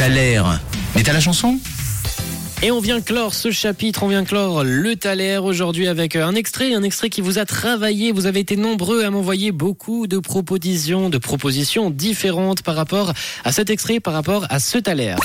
Thaler. Mais t'as la chanson? Et on vient clore ce chapitre, on vient clore le Thaler aujourd'hui avec un extrait, un extrait qui vous a travaillé. Vous avez été nombreux à m'envoyer beaucoup de propositions, de propositions différentes par rapport à cet extrait, par rapport à ce Thaler.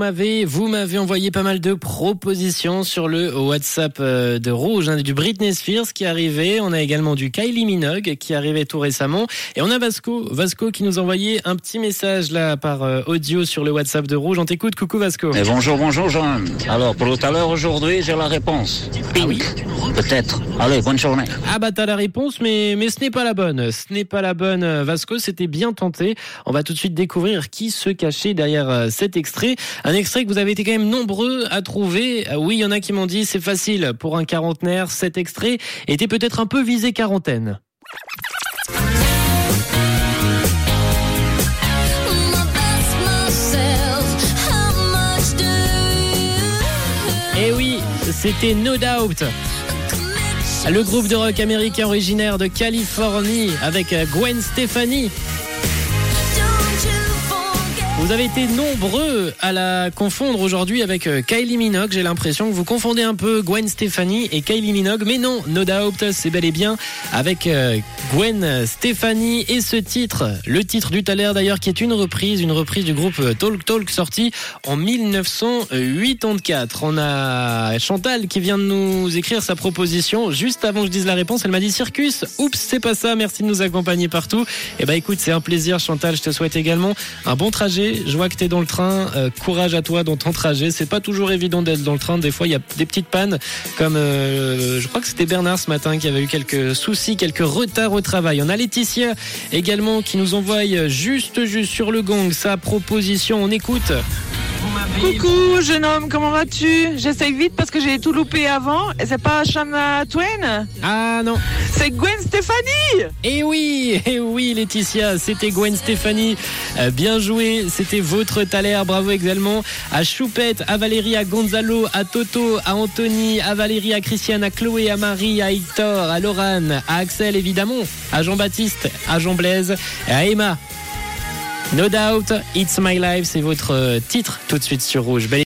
M'avez, vous m'avez envoyé pas mal de propositions sur le WhatsApp euh, de Rouge, hein, du Britney Spears qui est arrivé. On a également du Kylie Minogue qui est arrivé tout récemment. Et on a Vasco, Vasco qui nous a envoyé un petit message là par euh, audio sur le WhatsApp de Rouge. On t'écoute, coucou Vasco. Et bonjour, bonjour Jean. Alors pour tout à l'heure aujourd'hui, j'ai la réponse. Pink, peut-être. Allez, bonne journée. Ah bah t'as la réponse, mais mais ce n'est pas la bonne. Ce n'est pas la bonne. euh, Vasco, c'était bien tenté. On va tout de suite découvrir qui se cachait derrière euh, cet extrait. Un extrait que vous avez été quand même nombreux à trouver. Euh, Oui, il y en a qui m'ont dit c'est facile pour un quarantenaire. Cet extrait était peut-être un peu visé quarantaine. Et oui, c'était No Doubt. Le groupe de rock américain originaire de Californie avec Gwen Stefani. Vous avez été nombreux à la confondre aujourd'hui avec euh, Kylie Minogue. J'ai l'impression que vous confondez un peu Gwen Stefani et Kylie Minogue. Mais non, No Doubt, c'est bel et bien avec euh, Gwen Stefani et ce titre, le titre du Thaler d'ailleurs, qui est une reprise, une reprise du groupe euh, Talk Talk sorti en 1984. On a Chantal qui vient de nous écrire sa proposition juste avant que je dise la réponse. Elle m'a dit Circus. Oups, c'est pas ça. Merci de nous accompagner partout. Et bah écoute, c'est un plaisir Chantal. Je te souhaite également un bon trajet. Je vois que tu es dans le train. Euh, courage à toi dans ton trajet. C'est pas toujours évident d'être dans le train. Des fois, il y a des petites pannes comme euh, je crois que c'était Bernard ce matin qui avait eu quelques soucis, quelques retards au travail. On a Laetitia également qui nous envoie juste juste sur le gong sa proposition. On écoute. Coucou jeune homme, comment vas-tu? J'essaye vite parce que j'ai tout loupé avant. Et C'est pas Shania Twain? Ah non. C'est Gwen Stefani Et oui, et oui Laetitia, c'était Gwen Stéphanie. Euh, bien joué, c'était votre Thaler. Bravo également à Choupette, à Valérie, à Gonzalo, à Toto, à Anthony, à Valérie, à Christiane, à Chloé, à Marie, à Hector, à Lorane, à Axel évidemment, à Jean-Baptiste, à Jean-Blaise, et à Emma. No doubt, It's My Life, c'est votre euh, titre tout de suite sur Rouge.